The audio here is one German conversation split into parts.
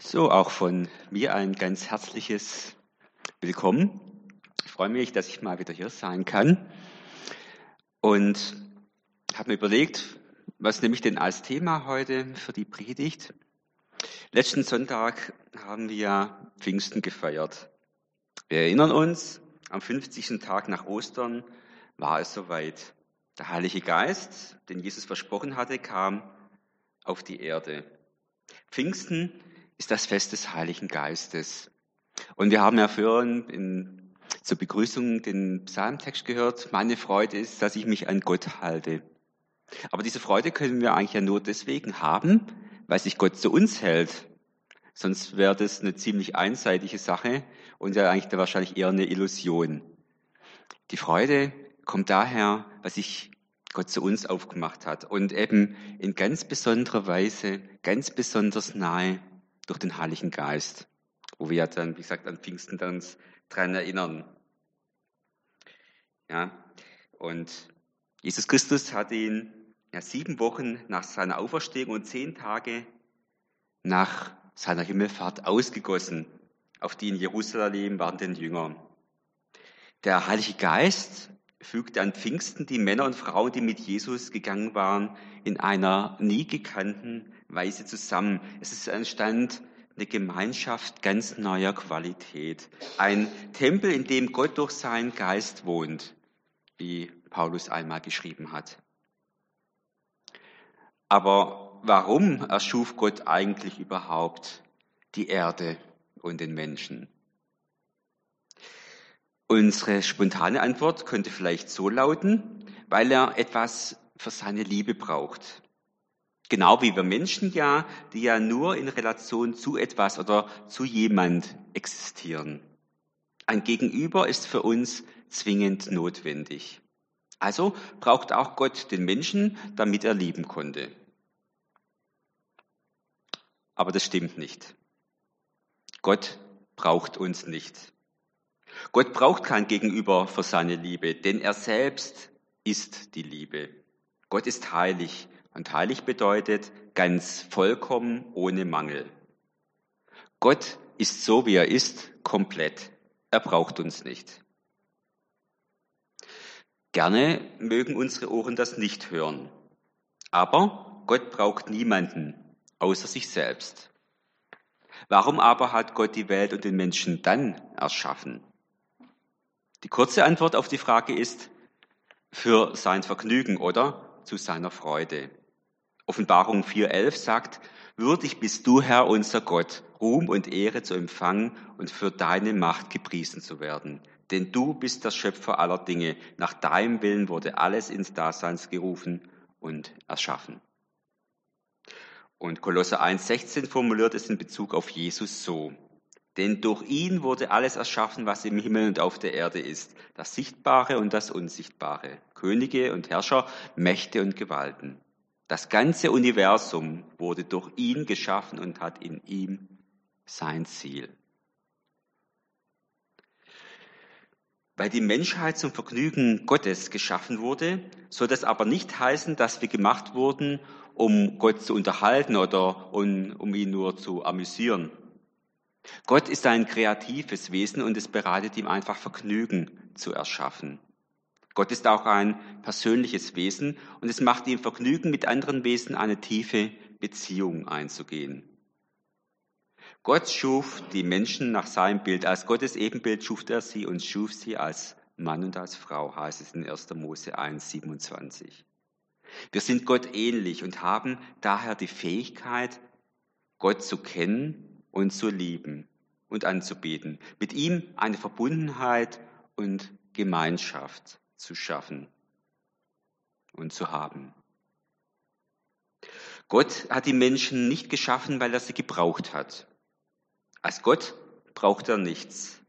So, auch von mir ein ganz herzliches Willkommen. Ich freue mich, dass ich mal wieder hier sein kann und habe mir überlegt, was nehme ich denn als Thema heute für die Predigt? Letzten Sonntag haben wir Pfingsten gefeiert. Wir erinnern uns, am 50. Tag nach Ostern war es soweit. Der Heilige Geist, den Jesus versprochen hatte, kam auf die Erde. Pfingsten ist das Fest des Heiligen Geistes. Und wir haben ja vorhin in, zur Begrüßung den Psalmtext gehört. Meine Freude ist, dass ich mich an Gott halte. Aber diese Freude können wir eigentlich ja nur deswegen haben, weil sich Gott zu uns hält. Sonst wäre das eine ziemlich einseitige Sache und ja eigentlich wahrscheinlich eher eine Illusion. Die Freude kommt daher, was sich Gott zu uns aufgemacht hat und eben in ganz besonderer Weise, ganz besonders nahe durch den Heiligen Geist, wo wir dann, wie gesagt, an Pfingsten dann uns dran erinnern. Ja, und Jesus Christus hat ihn ja, sieben Wochen nach seiner Auferstehung und zehn Tage nach seiner Himmelfahrt ausgegossen auf die in Jerusalem wartenden Jünger. Der Heilige Geist fügte an Pfingsten die Männer und Frauen, die mit Jesus gegangen waren, in einer nie gekannten Weise zusammen. Es ist entstand eine Gemeinschaft ganz neuer Qualität. Ein Tempel, in dem Gott durch seinen Geist wohnt, wie Paulus einmal geschrieben hat. Aber warum erschuf Gott eigentlich überhaupt die Erde und den Menschen? Unsere spontane Antwort könnte vielleicht so lauten, weil er etwas für seine Liebe braucht. Genau wie wir Menschen ja, die ja nur in Relation zu etwas oder zu jemand existieren. Ein Gegenüber ist für uns zwingend notwendig. Also braucht auch Gott den Menschen, damit er lieben konnte. Aber das stimmt nicht. Gott braucht uns nicht. Gott braucht kein Gegenüber für seine Liebe, denn er selbst ist die Liebe. Gott ist heilig und heilig bedeutet ganz vollkommen ohne Mangel. Gott ist so, wie er ist, komplett. Er braucht uns nicht. Gerne mögen unsere Ohren das nicht hören. Aber Gott braucht niemanden außer sich selbst. Warum aber hat Gott die Welt und den Menschen dann erschaffen? Die kurze Antwort auf die Frage ist, für sein Vergnügen oder zu seiner Freude. Offenbarung 4.11 sagt, würdig bist du, Herr, unser Gott, Ruhm und Ehre zu empfangen und für deine Macht gepriesen zu werden. Denn du bist der Schöpfer aller Dinge. Nach deinem Willen wurde alles ins Daseins gerufen und erschaffen. Und Kolosse 1.16 formuliert es in Bezug auf Jesus so. Denn durch ihn wurde alles erschaffen, was im Himmel und auf der Erde ist, das Sichtbare und das Unsichtbare, Könige und Herrscher, Mächte und Gewalten. Das ganze Universum wurde durch ihn geschaffen und hat in ihm sein Ziel. Weil die Menschheit zum Vergnügen Gottes geschaffen wurde, soll das aber nicht heißen, dass wir gemacht wurden, um Gott zu unterhalten oder um, um ihn nur zu amüsieren. Gott ist ein kreatives Wesen und es bereitet ihm einfach Vergnügen zu erschaffen. Gott ist auch ein persönliches Wesen und es macht ihm Vergnügen, mit anderen Wesen eine tiefe Beziehung einzugehen. Gott schuf die Menschen nach seinem Bild. Als Gottes Ebenbild schuf er sie und schuf sie als Mann und als Frau, heißt es in 1. Mose 1, 27. Wir sind Gott ähnlich und haben daher die Fähigkeit, Gott zu kennen und zu lieben und anzubeten, mit ihm eine Verbundenheit und Gemeinschaft zu schaffen und zu haben. Gott hat die Menschen nicht geschaffen, weil er sie gebraucht hat. Als Gott braucht er nichts.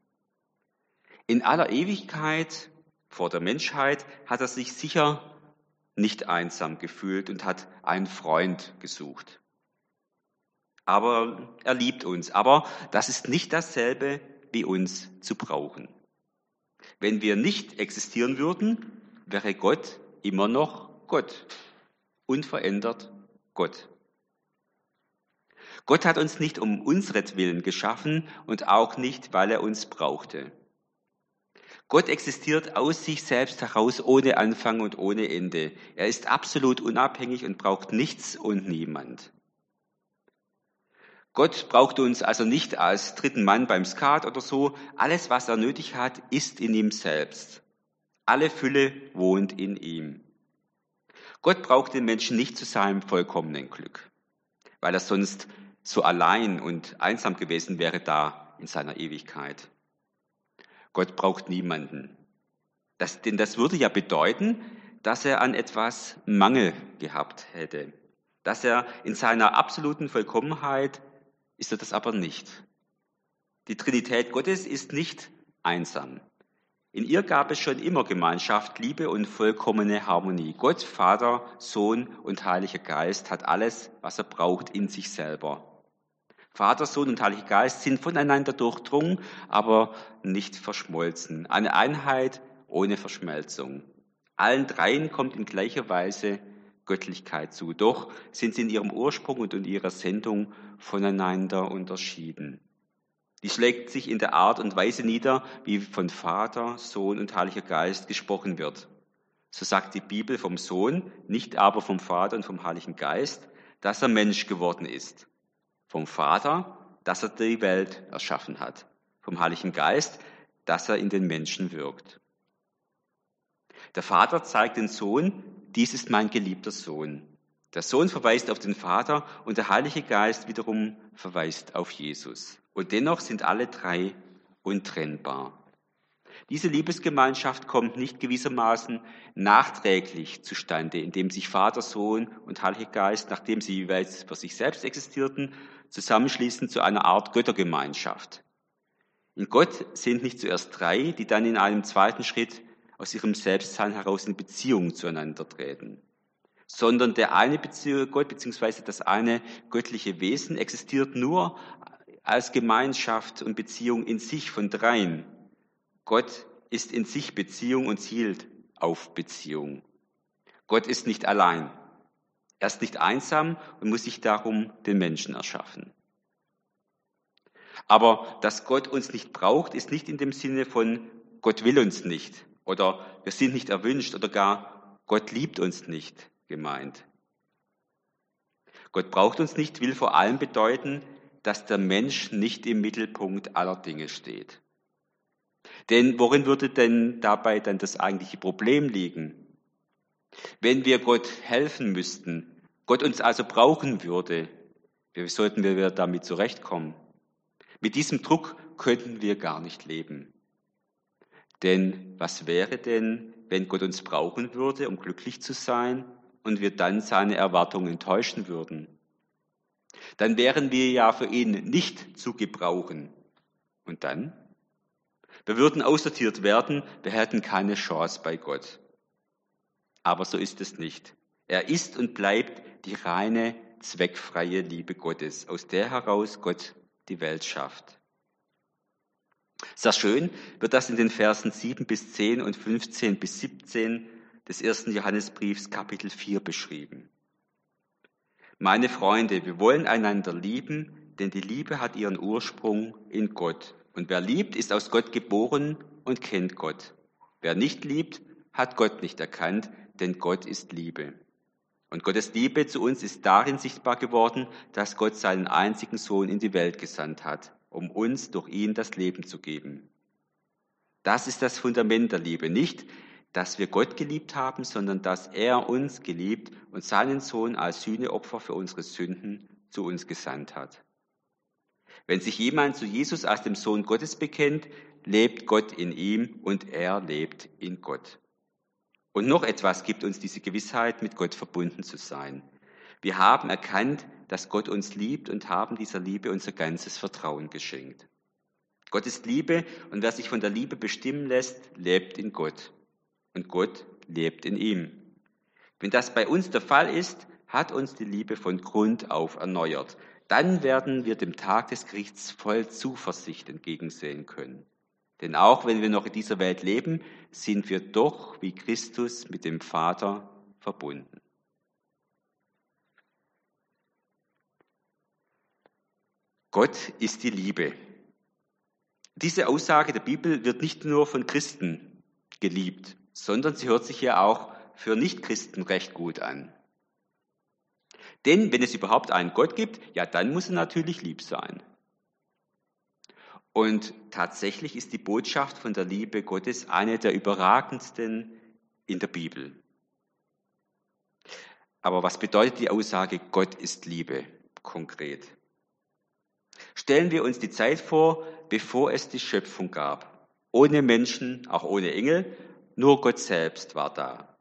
In aller Ewigkeit vor der Menschheit hat er sich sicher nicht einsam gefühlt und hat einen Freund gesucht aber er liebt uns. Aber das ist nicht dasselbe wie uns zu brauchen. Wenn wir nicht existieren würden, wäre Gott immer noch Gott, unverändert Gott. Gott hat uns nicht um unsretwillen geschaffen und auch nicht, weil er uns brauchte. Gott existiert aus sich selbst heraus ohne Anfang und ohne Ende. Er ist absolut unabhängig und braucht nichts und niemand. Gott braucht uns also nicht als dritten Mann beim Skat oder so. Alles, was er nötig hat, ist in ihm selbst. Alle Fülle wohnt in ihm. Gott braucht den Menschen nicht zu seinem vollkommenen Glück, weil er sonst so allein und einsam gewesen wäre da in seiner Ewigkeit. Gott braucht niemanden. Das, denn das würde ja bedeuten, dass er an etwas Mangel gehabt hätte. Dass er in seiner absoluten Vollkommenheit ist er das aber nicht. Die Trinität Gottes ist nicht einsam. In ihr gab es schon immer Gemeinschaft, Liebe und vollkommene Harmonie. Gott, Vater, Sohn und Heiliger Geist hat alles, was er braucht, in sich selber. Vater, Sohn und Heiliger Geist sind voneinander durchdrungen, aber nicht verschmolzen. Eine Einheit ohne Verschmelzung. Allen dreien kommt in gleicher Weise Göttlichkeit zu. Doch sind sie in ihrem Ursprung und in ihrer Sendung voneinander unterschieden. Die schlägt sich in der Art und Weise nieder, wie von Vater, Sohn und Heiliger Geist gesprochen wird. So sagt die Bibel vom Sohn, nicht aber vom Vater und vom Heiligen Geist, dass er Mensch geworden ist vom Vater, dass er die Welt erschaffen hat, vom Heiligen Geist, dass er in den Menschen wirkt. Der Vater zeigt den Sohn, dies ist mein geliebter Sohn. Der Sohn verweist auf den Vater und der Heilige Geist wiederum verweist auf Jesus. Und dennoch sind alle drei untrennbar. Diese Liebesgemeinschaft kommt nicht gewissermaßen nachträglich zustande, indem sich Vater, Sohn und Heiliger Geist, nachdem sie jeweils für sich selbst existierten, zusammenschließen zu einer Art Göttergemeinschaft. In Gott sind nicht zuerst drei, die dann in einem zweiten Schritt aus ihrem Selbstsein heraus in Beziehung zueinander treten, sondern der eine Beziehung, Gott bzw. das eine göttliche Wesen existiert nur als Gemeinschaft und Beziehung in sich von dreien. Gott ist in sich Beziehung und zielt auf Beziehung. Gott ist nicht allein. Er ist nicht einsam und muss sich darum den Menschen erschaffen. Aber dass Gott uns nicht braucht, ist nicht in dem Sinne von Gott will uns nicht oder wir sind nicht erwünscht oder gar Gott liebt uns nicht gemeint. Gott braucht uns nicht, will vor allem bedeuten, dass der Mensch nicht im Mittelpunkt aller Dinge steht. Denn worin würde denn dabei dann das eigentliche Problem liegen? Wenn wir Gott helfen müssten, Gott uns also brauchen würde, wie sollten wir damit zurechtkommen? Mit diesem Druck könnten wir gar nicht leben. Denn was wäre denn, wenn Gott uns brauchen würde, um glücklich zu sein, und wir dann seine Erwartungen enttäuschen würden? Dann wären wir ja für ihn nicht zu gebrauchen. Und dann? Wir würden aussortiert werden, wir hätten keine Chance bei Gott. Aber so ist es nicht. Er ist und bleibt die reine, zweckfreie Liebe Gottes, aus der heraus Gott die Welt schafft. Sehr schön wird das in den Versen 7 bis 10 und 15 bis 17 des ersten Johannesbriefs Kapitel 4 beschrieben. Meine Freunde, wir wollen einander lieben, denn die Liebe hat ihren Ursprung in Gott. Und wer liebt, ist aus Gott geboren und kennt Gott. Wer nicht liebt, hat Gott nicht erkannt, denn Gott ist Liebe. Und Gottes Liebe zu uns ist darin sichtbar geworden, dass Gott seinen einzigen Sohn in die Welt gesandt hat, um uns durch ihn das Leben zu geben. Das ist das Fundament der Liebe. Nicht, dass wir Gott geliebt haben, sondern dass er uns geliebt und seinen Sohn als Sühneopfer für unsere Sünden zu uns gesandt hat. Wenn sich jemand zu Jesus als dem Sohn Gottes bekennt, lebt Gott in ihm und er lebt in Gott. Und noch etwas gibt uns diese Gewissheit, mit Gott verbunden zu sein. Wir haben erkannt, dass Gott uns liebt und haben dieser Liebe unser ganzes Vertrauen geschenkt. Gott ist Liebe und wer sich von der Liebe bestimmen lässt, lebt in Gott. Und Gott lebt in ihm. Wenn das bei uns der Fall ist, hat uns die Liebe von Grund auf erneuert. Dann werden wir dem Tag des Gerichts voll Zuversicht entgegensehen können. Denn auch wenn wir noch in dieser Welt leben, sind wir doch wie Christus mit dem Vater verbunden. Gott ist die Liebe. Diese Aussage der Bibel wird nicht nur von Christen geliebt, sondern sie hört sich ja auch für Nichtchristen recht gut an. Denn wenn es überhaupt einen Gott gibt, ja, dann muss er natürlich lieb sein. Und tatsächlich ist die Botschaft von der Liebe Gottes eine der überragendsten in der Bibel. Aber was bedeutet die Aussage, Gott ist Liebe konkret? Stellen wir uns die Zeit vor, bevor es die Schöpfung gab. Ohne Menschen, auch ohne Engel, nur Gott selbst war da.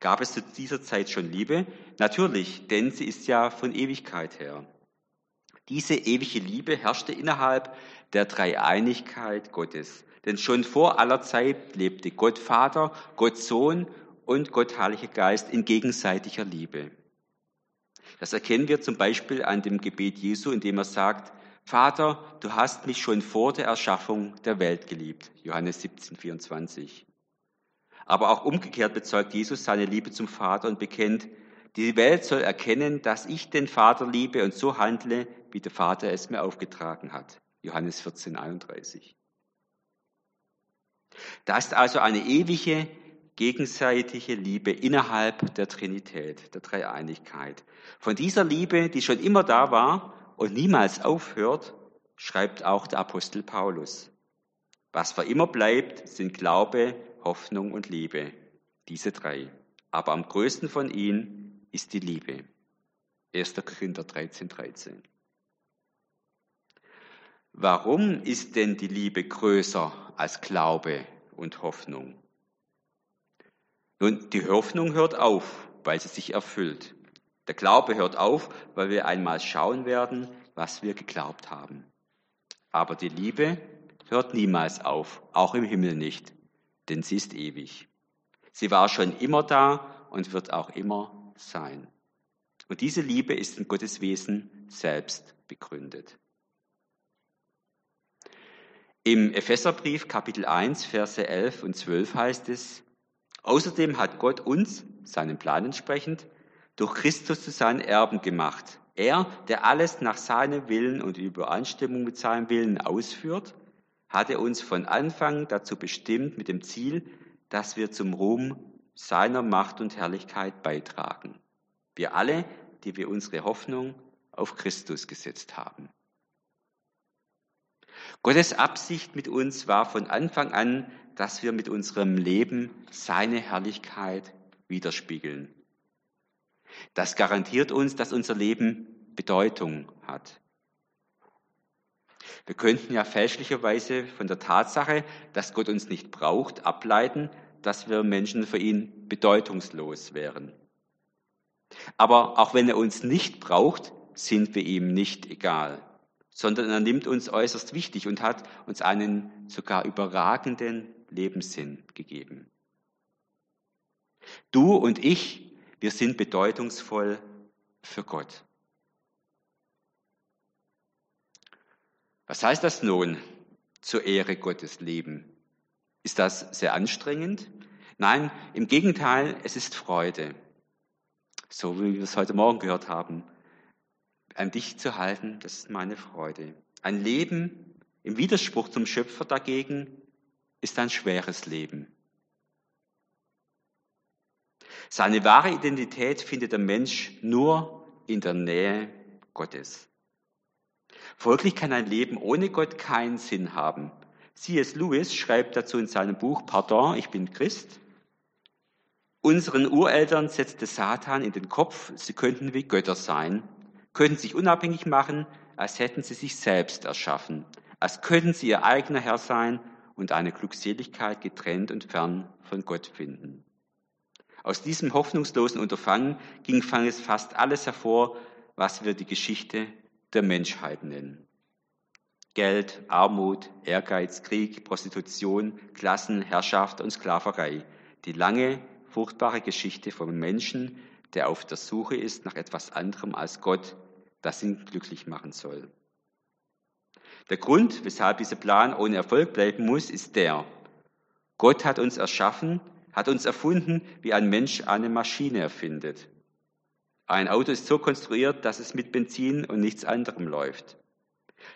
Gab es zu dieser Zeit schon Liebe? Natürlich, denn sie ist ja von Ewigkeit her. Diese ewige Liebe herrschte innerhalb der Dreieinigkeit Gottes. Denn schon vor aller Zeit lebte Gott Vater, Gott Sohn und Gott Heiliger Geist in gegenseitiger Liebe. Das erkennen wir zum Beispiel an dem Gebet Jesu, in dem er sagt, Vater, du hast mich schon vor der Erschaffung der Welt geliebt. Johannes 17, 24. Aber auch umgekehrt bezeugt Jesus seine Liebe zum Vater und bekennt, die Welt soll erkennen, dass ich den Vater liebe und so handle, wie der Vater es mir aufgetragen hat. Johannes 14, 31. Da ist also eine ewige, gegenseitige Liebe innerhalb der Trinität, der Dreieinigkeit. Von dieser Liebe, die schon immer da war und niemals aufhört, schreibt auch der Apostel Paulus. Was für immer bleibt, sind Glaube, Hoffnung und Liebe. Diese drei. Aber am größten von ihnen ist die Liebe. 1. Korinther 13, 13. Warum ist denn die Liebe größer als Glaube und Hoffnung? Nun, die Hoffnung hört auf, weil sie sich erfüllt. Der Glaube hört auf, weil wir einmal schauen werden, was wir geglaubt haben. Aber die Liebe hört niemals auf, auch im Himmel nicht, denn sie ist ewig. Sie war schon immer da und wird auch immer sein. Und diese Liebe ist in Gottes Wesen selbst begründet. Im Epheserbrief Kapitel 1, Verse 11 und 12 heißt es, Außerdem hat Gott uns, seinem Plan entsprechend, durch Christus zu seinen Erben gemacht. Er, der alles nach seinem Willen und Übereinstimmung mit seinem Willen ausführt, hatte uns von Anfang dazu bestimmt mit dem Ziel, dass wir zum Ruhm seiner Macht und Herrlichkeit beitragen. Wir alle, die wir unsere Hoffnung auf Christus gesetzt haben. Gottes Absicht mit uns war von Anfang an, dass wir mit unserem Leben seine Herrlichkeit widerspiegeln. Das garantiert uns, dass unser Leben Bedeutung hat. Wir könnten ja fälschlicherweise von der Tatsache, dass Gott uns nicht braucht, ableiten, dass wir Menschen für ihn bedeutungslos wären. Aber auch wenn er uns nicht braucht, sind wir ihm nicht egal sondern er nimmt uns äußerst wichtig und hat uns einen sogar überragenden Lebenssinn gegeben. Du und ich, wir sind bedeutungsvoll für Gott. Was heißt das nun, zur Ehre Gottes leben? Ist das sehr anstrengend? Nein, im Gegenteil, es ist Freude. So wie wir es heute Morgen gehört haben an dich zu halten, das ist meine Freude. Ein Leben im Widerspruch zum Schöpfer dagegen ist ein schweres Leben. Seine wahre Identität findet der Mensch nur in der Nähe Gottes. Folglich kann ein Leben ohne Gott keinen Sinn haben. C.S. Lewis schreibt dazu in seinem Buch Pardon, ich bin Christ. Unseren Ureltern setzte Satan in den Kopf, sie könnten wie Götter sein könnten sich unabhängig machen, als hätten sie sich selbst erschaffen, als könnten sie ihr eigener Herr sein und eine Glückseligkeit getrennt und fern von Gott finden. Aus diesem hoffnungslosen Unterfangen ging fanges fast alles hervor, was wir die Geschichte der Menschheit nennen. Geld, Armut, Ehrgeiz, Krieg, Prostitution, Klassen, Herrschaft und Sklaverei. Die lange, furchtbare Geschichte vom Menschen, der auf der Suche ist nach etwas anderem als Gott das ihn glücklich machen soll. Der Grund, weshalb dieser Plan ohne Erfolg bleiben muss, ist der, Gott hat uns erschaffen, hat uns erfunden, wie ein Mensch eine Maschine erfindet. Ein Auto ist so konstruiert, dass es mit Benzin und nichts anderem läuft.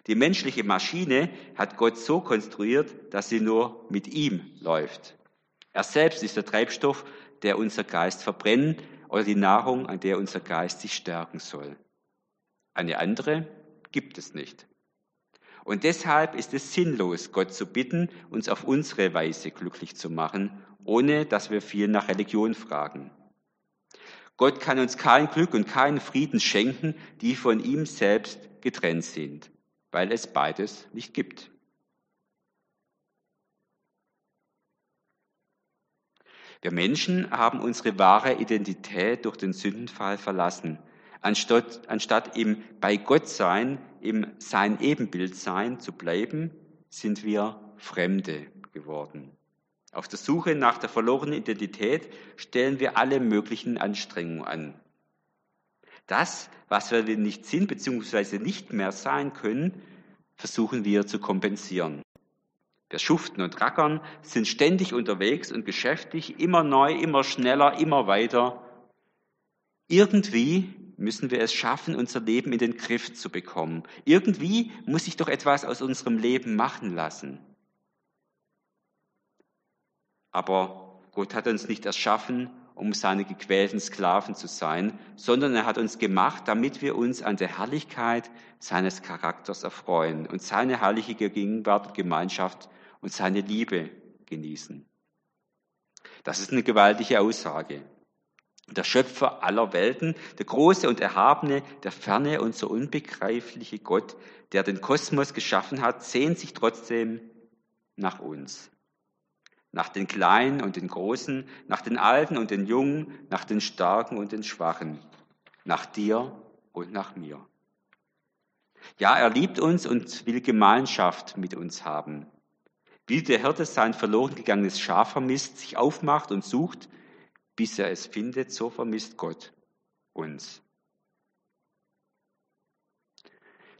Die menschliche Maschine hat Gott so konstruiert, dass sie nur mit ihm läuft. Er selbst ist der Treibstoff, der unser Geist verbrennen oder die Nahrung, an der unser Geist sich stärken soll. Eine andere gibt es nicht. Und deshalb ist es sinnlos, Gott zu bitten, uns auf unsere Weise glücklich zu machen, ohne dass wir viel nach Religion fragen. Gott kann uns kein Glück und keinen Frieden schenken, die von ihm selbst getrennt sind, weil es beides nicht gibt. Wir Menschen haben unsere wahre Identität durch den Sündenfall verlassen. Anstatt, anstatt im bei Gott sein, im sein Ebenbild sein zu bleiben, sind wir Fremde geworden. Auf der Suche nach der verlorenen Identität stellen wir alle möglichen Anstrengungen an. Das, was wir nicht sind bzw. nicht mehr sein können, versuchen wir zu kompensieren. Wir schuften und rackern, sind ständig unterwegs und beschäftigt, immer neu, immer schneller, immer weiter. Irgendwie müssen wir es schaffen, unser Leben in den Griff zu bekommen. Irgendwie muss sich doch etwas aus unserem Leben machen lassen. Aber Gott hat uns nicht erschaffen, um seine gequälten Sklaven zu sein, sondern er hat uns gemacht, damit wir uns an der Herrlichkeit seines Charakters erfreuen und seine herrliche Gegenwart und Gemeinschaft und seine Liebe genießen. Das ist eine gewaltige Aussage. Der Schöpfer aller Welten, der große und erhabene, der ferne und so unbegreifliche Gott, der den Kosmos geschaffen hat, sehnt sich trotzdem nach uns nach den Kleinen und den Großen, nach den Alten und den Jungen, nach den Starken und den Schwachen, nach dir und nach mir. Ja, er liebt uns und will Gemeinschaft mit uns haben. Wie der Hirte sein verloren gegangenes Schaf vermisst, sich aufmacht und sucht, bis er es findet, so vermisst Gott uns.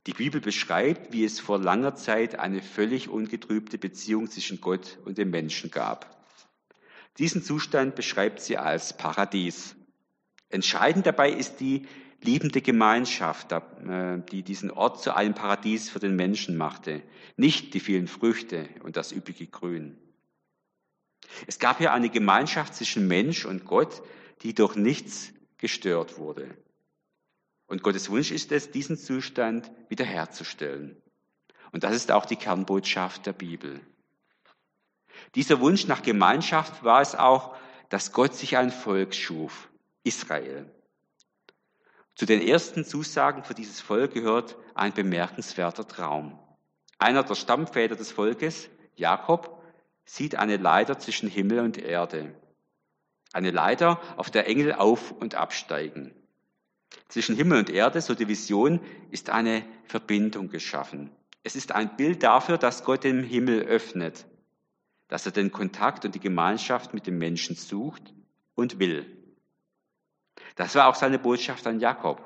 Die Bibel beschreibt, wie es vor langer Zeit eine völlig ungetrübte Beziehung zwischen Gott und dem Menschen gab. Diesen Zustand beschreibt sie als Paradies. Entscheidend dabei ist die liebende Gemeinschaft, äh, die diesen Ort zu einem Paradies für den Menschen machte, nicht die vielen Früchte und das üppige Grün. Es gab hier eine Gemeinschaft zwischen Mensch und Gott, die durch nichts gestört wurde. Und Gottes Wunsch ist es, diesen Zustand wiederherzustellen. Und das ist auch die Kernbotschaft der Bibel. Dieser Wunsch nach Gemeinschaft war es auch, dass Gott sich ein Volk schuf, Israel. Zu den ersten Zusagen für dieses Volk gehört ein bemerkenswerter Traum. Einer der Stammväter des Volkes, Jakob, sieht eine Leiter zwischen Himmel und Erde. Eine Leiter, auf der Engel auf und absteigen. Zwischen Himmel und Erde, so die Vision, ist eine Verbindung geschaffen. Es ist ein Bild dafür, dass Gott den Himmel öffnet, dass er den Kontakt und die Gemeinschaft mit dem Menschen sucht und will. Das war auch seine Botschaft an Jakob.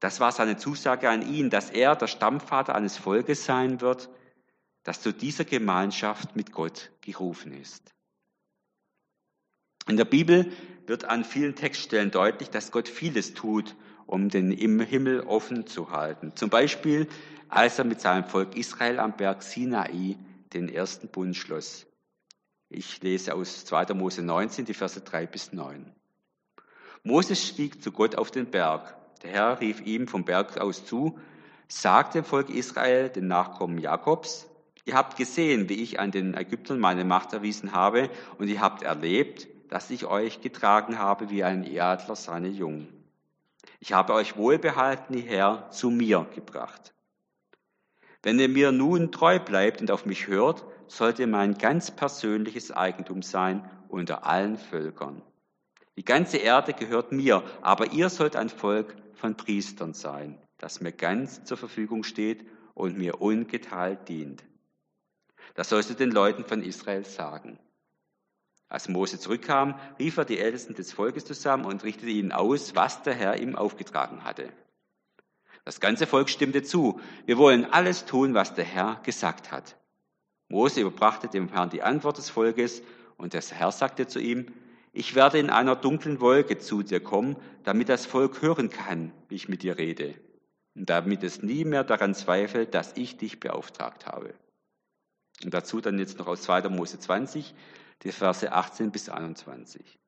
Das war seine Zusage an ihn, dass er der Stammvater eines Volkes sein wird, das zu dieser Gemeinschaft mit Gott gerufen ist. In der Bibel wird an vielen Textstellen deutlich, dass Gott vieles tut, um den Himmel offen zu halten. Zum Beispiel, als er mit seinem Volk Israel am Berg Sinai den ersten Bund schloss. Ich lese aus 2. Mose 19, die Verse 3 bis 9. Moses stieg zu Gott auf den Berg. Der Herr rief ihm vom Berg aus zu, sagt dem Volk Israel, den Nachkommen Jakobs, ihr habt gesehen, wie ich an den Ägyptern meine Macht erwiesen habe, und ihr habt erlebt, dass ich euch getragen habe wie ein Adler seine Jungen. Ich habe euch wohlbehalten hierher zu mir gebracht. Wenn ihr mir nun treu bleibt und auf mich hört, sollt ihr mein ganz persönliches Eigentum sein unter allen Völkern. Die ganze Erde gehört mir, aber ihr sollt ein Volk von Priestern sein, das mir ganz zur Verfügung steht und mir ungeteilt dient. Das sollst du den Leuten von Israel sagen. Als Mose zurückkam, rief er die Ältesten des Volkes zusammen und richtete ihnen aus, was der Herr ihm aufgetragen hatte. Das ganze Volk stimmte zu. Wir wollen alles tun, was der Herr gesagt hat. Mose überbrachte dem Herrn die Antwort des Volkes und der Herr sagte zu ihm, ich werde in einer dunklen Wolke zu dir kommen, damit das Volk hören kann, wie ich mit dir rede. und damit es nie mehr daran zweifelt, dass ich dich beauftragt habe. Und dazu dann jetzt noch aus 2. Mose 20, die Verse 18 bis 21.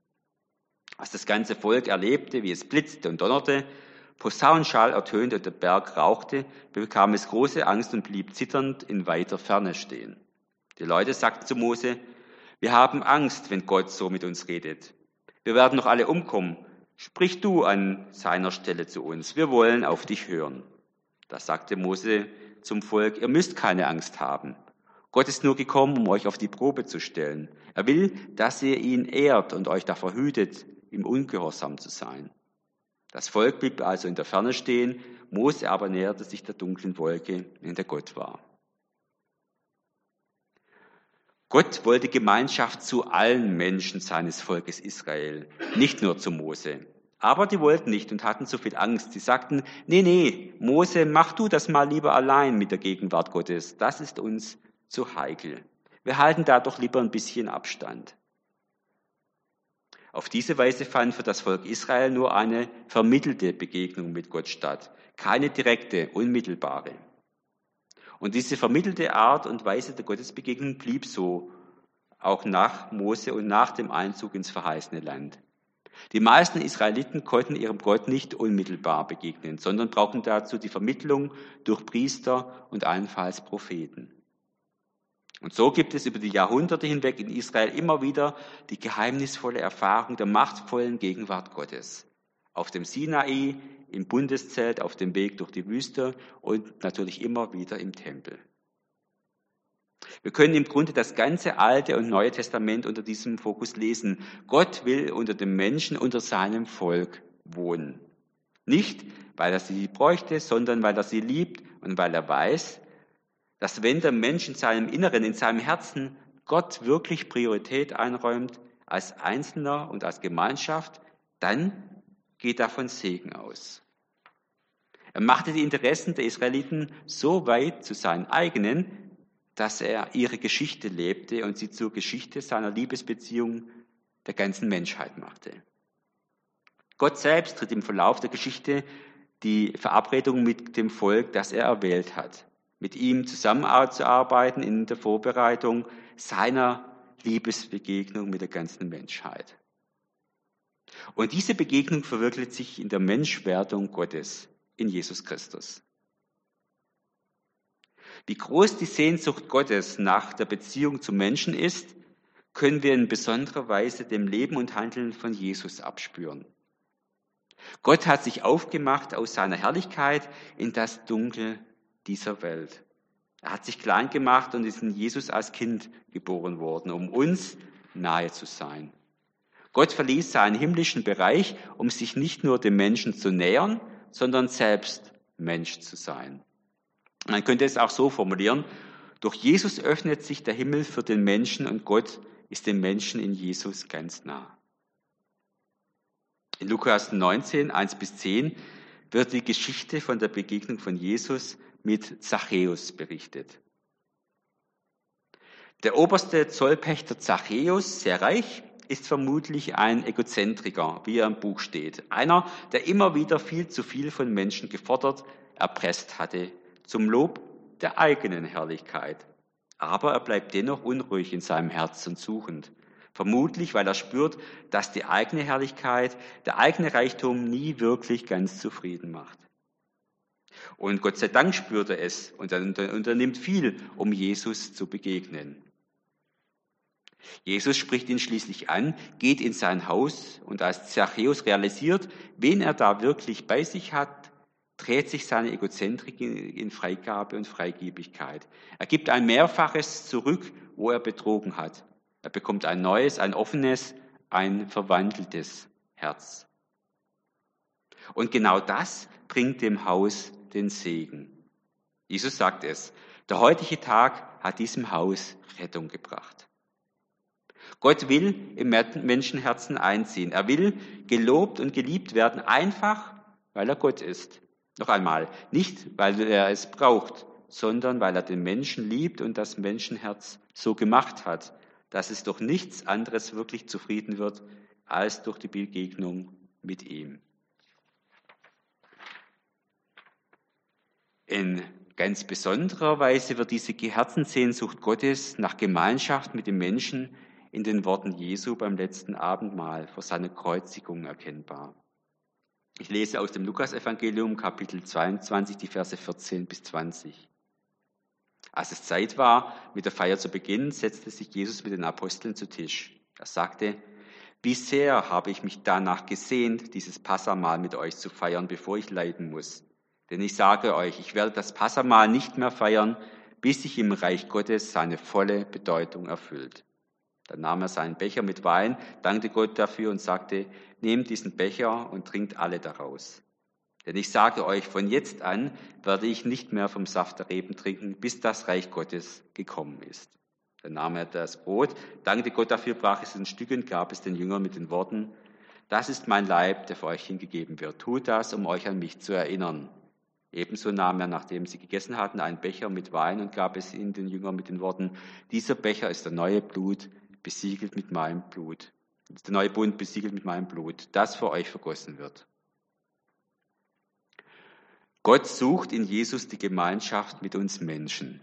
Als das ganze Volk erlebte, wie es blitzte und donnerte, Posaunenschall ertönte und der Berg rauchte, bekam es große Angst und blieb zitternd in weiter Ferne stehen. Die Leute sagten zu Mose, wir haben Angst, wenn Gott so mit uns redet. Wir werden noch alle umkommen. Sprich du an seiner Stelle zu uns. Wir wollen auf dich hören. Da sagte Mose zum Volk, ihr müsst keine Angst haben. Gott ist nur gekommen, um euch auf die Probe zu stellen. Er will, dass ihr ihn ehrt und euch davor hütet, im Ungehorsam zu sein. Das Volk blieb also in der Ferne stehen, Mose aber näherte sich der dunklen Wolke, in der Gott war. Gott wollte Gemeinschaft zu allen Menschen seines Volkes Israel, nicht nur zu Mose. Aber die wollten nicht und hatten so viel Angst. Sie sagten, nee, nee, Mose, mach du das mal lieber allein mit der Gegenwart Gottes. Das ist uns zu heikel. Wir halten da doch lieber ein bisschen Abstand. Auf diese Weise fand für das Volk Israel nur eine vermittelte Begegnung mit Gott statt, keine direkte, unmittelbare. Und diese vermittelte Art und Weise der Gottesbegegnung blieb so, auch nach Mose und nach dem Einzug ins verheißene Land. Die meisten Israeliten konnten ihrem Gott nicht unmittelbar begegnen, sondern brauchten dazu die Vermittlung durch Priester und allenfalls Propheten. Und so gibt es über die Jahrhunderte hinweg in Israel immer wieder die geheimnisvolle Erfahrung der machtvollen Gegenwart Gottes. Auf dem Sinai, im Bundeszelt, auf dem Weg durch die Wüste und natürlich immer wieder im Tempel. Wir können im Grunde das ganze Alte und Neue Testament unter diesem Fokus lesen. Gott will unter dem Menschen, unter seinem Volk wohnen. Nicht, weil er sie bräuchte, sondern weil er sie liebt und weil er weiß, dass wenn der Mensch in seinem Inneren, in seinem Herzen Gott wirklich Priorität einräumt, als Einzelner und als Gemeinschaft, dann geht davon Segen aus. Er machte die Interessen der Israeliten so weit zu seinen eigenen, dass er ihre Geschichte lebte und sie zur Geschichte seiner Liebesbeziehung der ganzen Menschheit machte. Gott selbst tritt im Verlauf der Geschichte die Verabredung mit dem Volk, das er erwählt hat mit ihm zusammenzuarbeiten in der Vorbereitung seiner Liebesbegegnung mit der ganzen Menschheit. Und diese Begegnung verwirklicht sich in der Menschwerdung Gottes in Jesus Christus. Wie groß die Sehnsucht Gottes nach der Beziehung zum Menschen ist, können wir in besonderer Weise dem Leben und Handeln von Jesus abspüren. Gott hat sich aufgemacht aus seiner Herrlichkeit in das Dunkel dieser Welt. Er hat sich klein gemacht und ist in Jesus als Kind geboren worden, um uns nahe zu sein. Gott verließ seinen himmlischen Bereich, um sich nicht nur dem Menschen zu nähern, sondern selbst Mensch zu sein. Man könnte es auch so formulieren, durch Jesus öffnet sich der Himmel für den Menschen und Gott ist dem Menschen in Jesus ganz nah. In Lukas 19, 1 bis 10 wird die Geschichte von der Begegnung von Jesus mit Zachäus berichtet. Der oberste Zollpächter Zachäus, sehr reich, ist vermutlich ein Egozentriker, wie er im Buch steht. Einer, der immer wieder viel zu viel von Menschen gefordert, erpresst hatte, zum Lob der eigenen Herrlichkeit. Aber er bleibt dennoch unruhig in seinem Herzen suchend. Vermutlich, weil er spürt, dass die eigene Herrlichkeit, der eigene Reichtum nie wirklich ganz zufrieden macht. Und Gott sei Dank spürt er es und er unternimmt viel, um Jesus zu begegnen. Jesus spricht ihn schließlich an, geht in sein Haus und als Zachäus realisiert, wen er da wirklich bei sich hat, dreht sich seine Egozentrik in Freigabe und Freigebigkeit. Er gibt ein Mehrfaches zurück, wo er betrogen hat. Er bekommt ein neues, ein offenes, ein verwandeltes Herz. Und genau das bringt dem Haus den Segen. Jesus sagt es. Der heutige Tag hat diesem Haus Rettung gebracht. Gott will im Menschenherzen einziehen. Er will gelobt und geliebt werden, einfach weil er Gott ist. Noch einmal, nicht weil er es braucht, sondern weil er den Menschen liebt und das Menschenherz so gemacht hat, dass es durch nichts anderes wirklich zufrieden wird als durch die Begegnung mit ihm. In ganz besonderer Weise wird diese Herzenssehnsucht Gottes nach Gemeinschaft mit den Menschen in den Worten Jesu beim letzten Abendmahl vor seiner Kreuzigung erkennbar. Ich lese aus dem Lukasevangelium Kapitel 22 die Verse 14 bis 20. Als es Zeit war, mit der Feier zu beginnen, setzte sich Jesus mit den Aposteln zu Tisch. Er sagte, wie sehr habe ich mich danach gesehnt, dieses Passamal mit euch zu feiern, bevor ich leiden muss. Denn ich sage euch, ich werde das Passamal nicht mehr feiern, bis sich im Reich Gottes seine volle Bedeutung erfüllt. Dann nahm er seinen Becher mit Wein, dankte Gott dafür und sagte, nehmt diesen Becher und trinkt alle daraus. Denn ich sage euch, von jetzt an werde ich nicht mehr vom Saft der Reben trinken, bis das Reich Gottes gekommen ist. Dann nahm er das Brot, dankte Gott dafür, brach es in Stücke und gab es den Jüngern mit den Worten, das ist mein Leib, der für euch hingegeben wird. Tut das, um euch an mich zu erinnern. Ebenso nahm er, nachdem sie gegessen hatten, einen Becher mit Wein und gab es ihnen den Jüngern mit den Worten, dieser Becher ist der neue Blut, besiegelt mit meinem Blut. Der neue Bund besiegelt mit meinem Blut, das für euch vergossen wird. Gott sucht in Jesus die Gemeinschaft mit uns Menschen.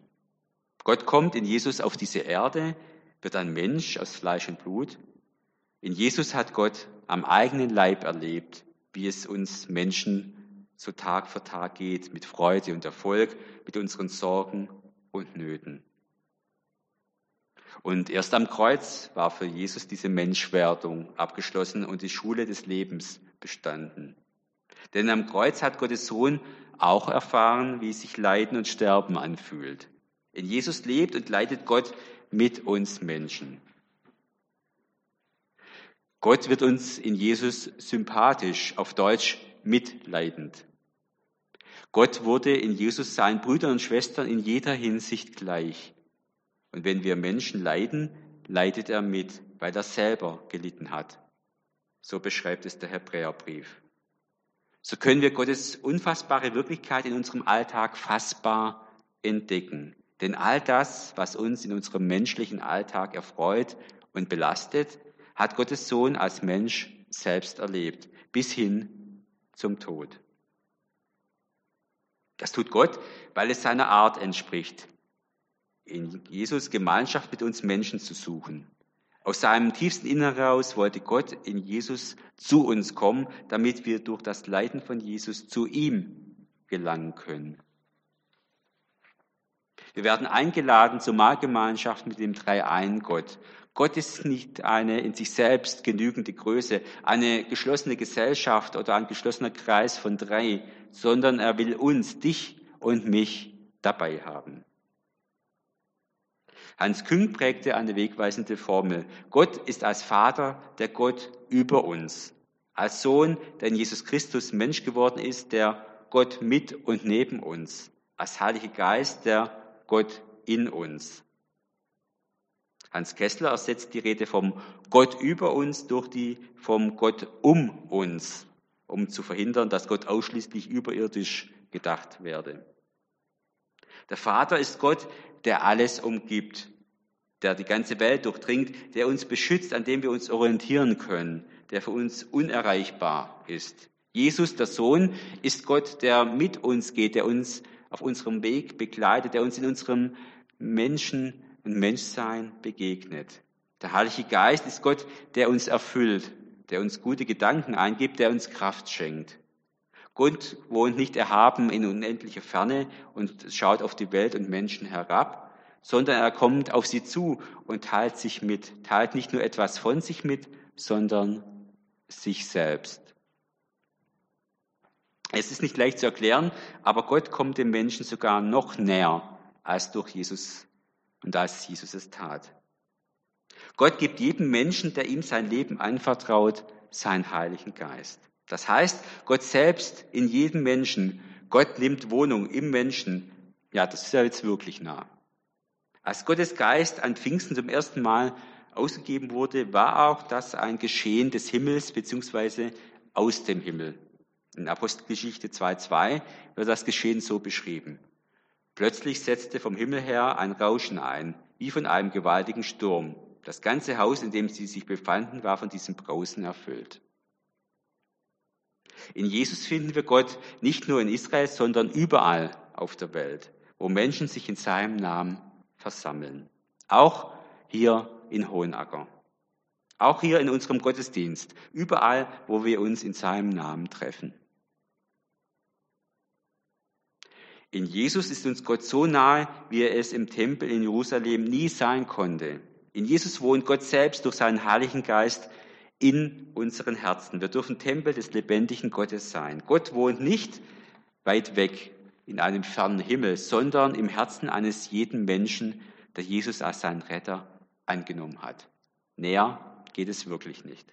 Gott kommt in Jesus auf diese Erde, wird ein Mensch aus Fleisch und Blut. In Jesus hat Gott am eigenen Leib erlebt, wie es uns Menschen so Tag für Tag geht, mit Freude und Erfolg, mit unseren Sorgen und Nöten. Und erst am Kreuz war für Jesus diese Menschwerdung abgeschlossen und die Schule des Lebens bestanden. Denn am Kreuz hat Gottes Sohn auch erfahren, wie sich Leiden und Sterben anfühlt. In Jesus lebt und leidet Gott mit uns Menschen. Gott wird uns in Jesus sympathisch, auf Deutsch mitleidend. Gott wurde in Jesus seinen Brüdern und Schwestern in jeder Hinsicht gleich. Und wenn wir Menschen leiden, leidet er mit, weil er selber gelitten hat. So beschreibt es der Hebräerbrief. So können wir Gottes unfassbare Wirklichkeit in unserem Alltag fassbar entdecken. Denn all das, was uns in unserem menschlichen Alltag erfreut und belastet, hat Gottes Sohn als Mensch selbst erlebt, bis hin zum Tod. Das tut Gott, weil es seiner Art entspricht, in Jesus Gemeinschaft mit uns Menschen zu suchen. Aus seinem tiefsten Inneren heraus wollte Gott in Jesus zu uns kommen, damit wir durch das Leiden von Jesus zu ihm gelangen können. Wir werden eingeladen zur Mahlgemeinschaft mit dem dreieinen Gott. Gott ist nicht eine in sich selbst genügende Größe, eine geschlossene Gesellschaft oder ein geschlossener Kreis von drei, sondern er will uns, dich und mich dabei haben. Hans Küng prägte eine wegweisende Formel. Gott ist als Vater der Gott über uns. Als Sohn, der in Jesus Christus Mensch geworden ist, der Gott mit und neben uns. Als Heiliger Geist, der Gott in uns. Hans Kessler ersetzt die Rede vom Gott über uns durch die vom Gott um uns, um zu verhindern, dass Gott ausschließlich überirdisch gedacht werde. Der Vater ist Gott, der alles umgibt, der die ganze Welt durchdringt, der uns beschützt, an dem wir uns orientieren können, der für uns unerreichbar ist. Jesus, der Sohn, ist Gott, der mit uns geht, der uns auf unserem Weg begleitet, der uns in unserem Menschen und Menschsein begegnet. Der Heilige Geist ist Gott, der uns erfüllt, der uns gute Gedanken eingibt, der uns Kraft schenkt. Gott wohnt nicht erhaben in unendlicher Ferne und schaut auf die Welt und Menschen herab, sondern er kommt auf sie zu und teilt sich mit, teilt nicht nur etwas von sich mit, sondern sich selbst. Es ist nicht leicht zu erklären, aber Gott kommt dem Menschen sogar noch näher als durch Jesus und als Jesus es tat. Gott gibt jedem Menschen, der ihm sein Leben anvertraut, seinen Heiligen Geist. Das heißt, Gott selbst in jedem Menschen, Gott nimmt Wohnung im Menschen. Ja, das ist ja jetzt wirklich nah. Als Gottes Geist an Pfingsten zum ersten Mal ausgegeben wurde, war auch das ein Geschehen des Himmels beziehungsweise aus dem Himmel. In Apostelgeschichte 2.2 wird das Geschehen so beschrieben. Plötzlich setzte vom Himmel her ein Rauschen ein, wie von einem gewaltigen Sturm. Das ganze Haus, in dem sie sich befanden, war von diesem Brausen erfüllt. In Jesus finden wir Gott nicht nur in Israel, sondern überall auf der Welt, wo Menschen sich in seinem Namen versammeln. Auch hier in Hohenacker. Auch hier in unserem Gottesdienst. Überall, wo wir uns in seinem Namen treffen. In Jesus ist uns Gott so nahe, wie er es im Tempel in Jerusalem nie sein konnte. In Jesus wohnt Gott selbst durch seinen Heiligen Geist in unseren Herzen. Wir dürfen Tempel des lebendigen Gottes sein. Gott wohnt nicht weit weg in einem fernen Himmel, sondern im Herzen eines jeden Menschen, der Jesus als seinen Retter angenommen hat. Näher geht es wirklich nicht.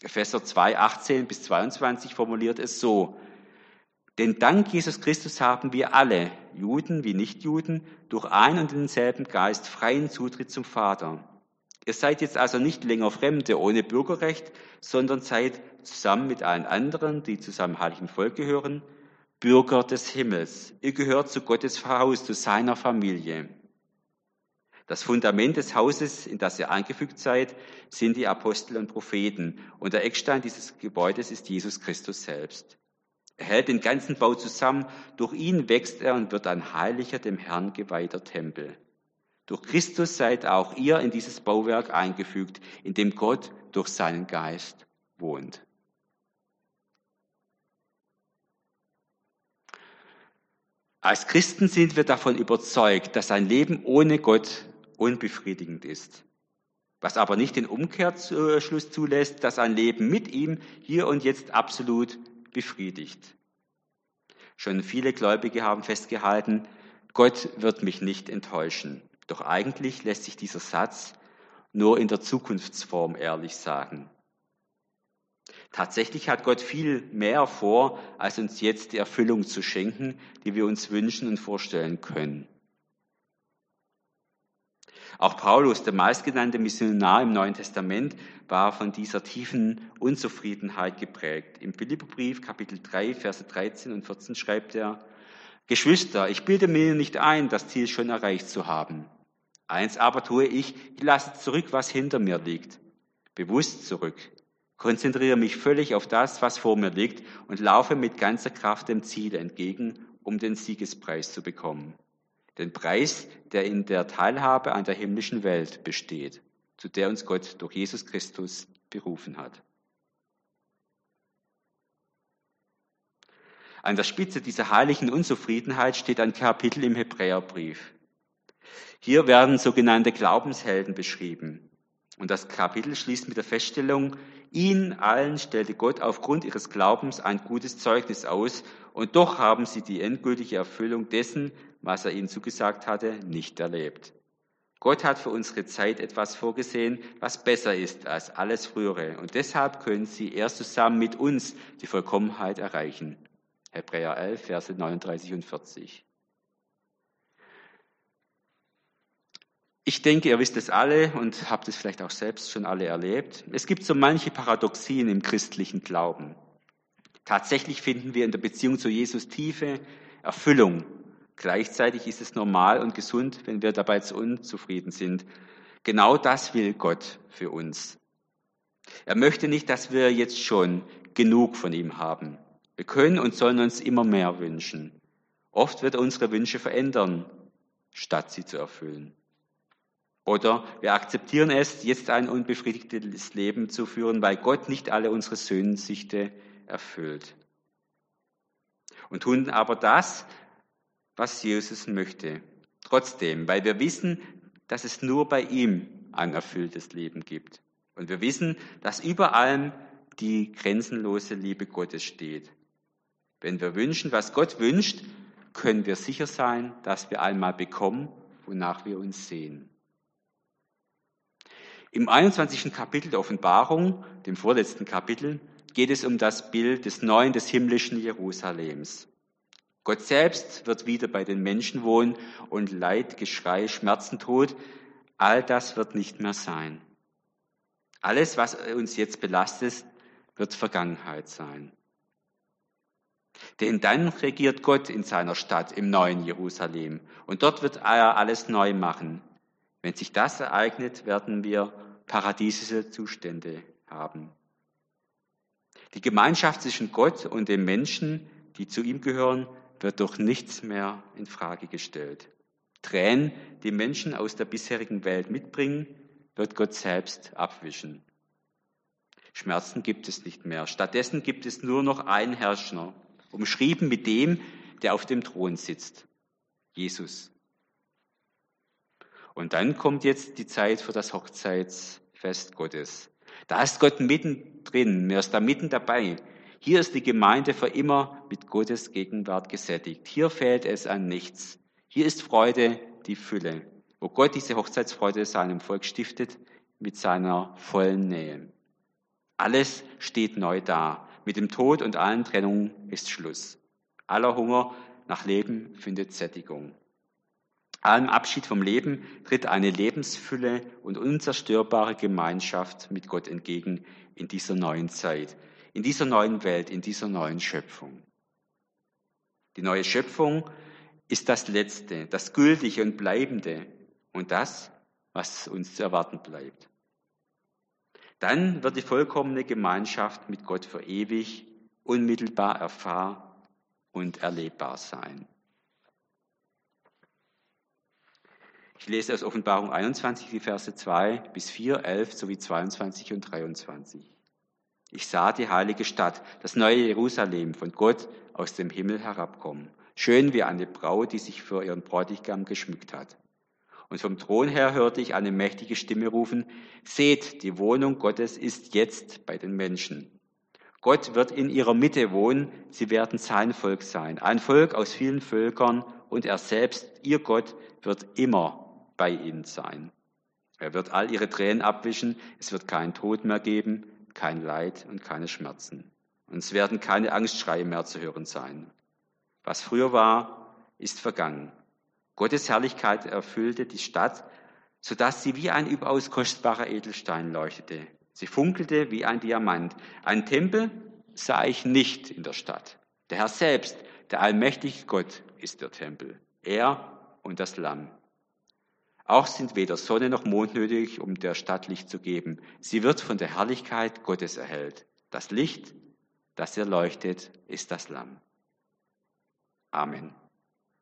Epheser 2, 18 bis 22 formuliert es so. Denn dank Jesus Christus haben wir alle, Juden wie Nichtjuden, durch ein und denselben Geist freien Zutritt zum Vater. Ihr seid jetzt also nicht länger Fremde ohne Bürgerrecht, sondern seid zusammen mit allen anderen, die zu seinem heiligen Volk gehören, Bürger des Himmels. Ihr gehört zu Gottes Haus, zu seiner Familie. Das Fundament des Hauses, in das ihr eingefügt seid, sind die Apostel und Propheten. Und der Eckstein dieses Gebäudes ist Jesus Christus selbst. Hält den ganzen Bau zusammen. Durch ihn wächst er und wird ein heiliger, dem Herrn geweihter Tempel. Durch Christus seid auch ihr in dieses Bauwerk eingefügt, in dem Gott durch seinen Geist wohnt. Als Christen sind wir davon überzeugt, dass ein Leben ohne Gott unbefriedigend ist. Was aber nicht den Umkehrschluss zulässt, dass ein Leben mit ihm hier und jetzt absolut befriedigt. Schon viele Gläubige haben festgehalten, Gott wird mich nicht enttäuschen. Doch eigentlich lässt sich dieser Satz nur in der Zukunftsform ehrlich sagen. Tatsächlich hat Gott viel mehr vor, als uns jetzt die Erfüllung zu schenken, die wir uns wünschen und vorstellen können. Auch Paulus, der meistgenannte Missionar im Neuen Testament, war von dieser tiefen Unzufriedenheit geprägt. Im Philipperbrief Kapitel 3, Verse 13 und 14 schreibt er, Geschwister, ich bilde mir nicht ein, das Ziel schon erreicht zu haben. Eins aber tue ich, ich lasse zurück, was hinter mir liegt. Bewusst zurück. Konzentriere mich völlig auf das, was vor mir liegt und laufe mit ganzer Kraft dem Ziel entgegen, um den Siegespreis zu bekommen den Preis, der in der Teilhabe an der himmlischen Welt besteht, zu der uns Gott durch Jesus Christus berufen hat. An der Spitze dieser heiligen Unzufriedenheit steht ein Kapitel im Hebräerbrief. Hier werden sogenannte Glaubenshelden beschrieben. Und das Kapitel schließt mit der Feststellung, ihnen allen stellte Gott aufgrund ihres Glaubens ein gutes Zeugnis aus, und doch haben sie die endgültige Erfüllung dessen, was er ihnen zugesagt hatte, nicht erlebt. Gott hat für unsere Zeit etwas vorgesehen, was besser ist als alles Frühere. Und deshalb können sie erst zusammen mit uns die Vollkommenheit erreichen. Hebräer 11, Verse 39 und 40. Ich denke, ihr wisst es alle und habt es vielleicht auch selbst schon alle erlebt. Es gibt so manche Paradoxien im christlichen Glauben. Tatsächlich finden wir in der Beziehung zu Jesus tiefe Erfüllung Gleichzeitig ist es normal und gesund, wenn wir dabei zu unzufrieden sind. Genau das will Gott für uns. Er möchte nicht, dass wir jetzt schon genug von ihm haben. Wir können und sollen uns immer mehr wünschen. Oft wird er unsere Wünsche verändern, statt sie zu erfüllen. Oder wir akzeptieren es, jetzt ein unbefriedigtes Leben zu führen, weil Gott nicht alle unsere Sehnsüchte erfüllt. Und tun aber das, was Jesus möchte. Trotzdem, weil wir wissen, dass es nur bei ihm ein erfülltes Leben gibt. Und wir wissen, dass über allem die grenzenlose Liebe Gottes steht. Wenn wir wünschen, was Gott wünscht, können wir sicher sein, dass wir einmal bekommen, wonach wir uns sehen. Im 21. Kapitel der Offenbarung, dem vorletzten Kapitel, geht es um das Bild des neuen, des himmlischen Jerusalems. Gott selbst wird wieder bei den Menschen wohnen und Leid, Geschrei, Schmerzen, Tod, all das wird nicht mehr sein. Alles, was uns jetzt belastet, wird Vergangenheit sein. Denn dann regiert Gott in seiner Stadt, im neuen Jerusalem. Und dort wird er alles neu machen. Wenn sich das ereignet, werden wir paradiesische Zustände haben. Die Gemeinschaft zwischen Gott und den Menschen, die zu ihm gehören, wird durch nichts mehr in Frage gestellt. Tränen, die Menschen aus der bisherigen Welt mitbringen, wird Gott selbst abwischen. Schmerzen gibt es nicht mehr. Stattdessen gibt es nur noch einen Herrscher, umschrieben mit dem, der auf dem Thron sitzt, Jesus. Und dann kommt jetzt die Zeit für das Hochzeitsfest Gottes. Da ist Gott mittendrin, er ist da mitten dabei. Hier ist die Gemeinde für immer mit Gottes Gegenwart gesättigt. Hier fehlt es an nichts. Hier ist Freude die Fülle, wo Gott diese Hochzeitsfreude seinem Volk stiftet mit seiner vollen Nähe. Alles steht neu da. Mit dem Tod und allen Trennungen ist Schluss. Aller Hunger nach Leben findet Sättigung. Allem Abschied vom Leben tritt eine Lebensfülle und unzerstörbare Gemeinschaft mit Gott entgegen in dieser neuen Zeit, in dieser neuen Welt, in dieser neuen Schöpfung. Die neue Schöpfung ist das Letzte, das Gültige und Bleibende und das, was uns zu erwarten bleibt. Dann wird die vollkommene Gemeinschaft mit Gott für ewig unmittelbar erfahrbar und erlebbar sein. Ich lese aus Offenbarung 21 die Verse 2 bis 4, 11 sowie 22 und 23. Ich sah die heilige Stadt, das neue Jerusalem, von Gott aus dem Himmel herabkommen, schön wie eine Braut, die sich für ihren Bräutigam geschmückt hat. Und vom Thron her hörte ich eine mächtige Stimme rufen, Seht, die Wohnung Gottes ist jetzt bei den Menschen. Gott wird in ihrer Mitte wohnen, sie werden sein Volk sein, ein Volk aus vielen Völkern, und er selbst, ihr Gott, wird immer bei ihnen sein. Er wird all ihre Tränen abwischen, es wird keinen Tod mehr geben, kein Leid und keine Schmerzen. Und es werden keine Angstschreie mehr zu hören sein. Was früher war, ist vergangen. Gottes Herrlichkeit erfüllte die Stadt, so dass sie wie ein überaus kostbarer Edelstein leuchtete. Sie funkelte wie ein Diamant. Ein Tempel sah ich nicht in der Stadt. Der Herr selbst, der allmächtige Gott, ist der Tempel. Er und das Lamm. Auch sind weder Sonne noch Mond nötig, um der Stadt Licht zu geben. Sie wird von der Herrlichkeit Gottes erhellt. Das Licht, das ihr leuchtet, ist das Lamm. Amen.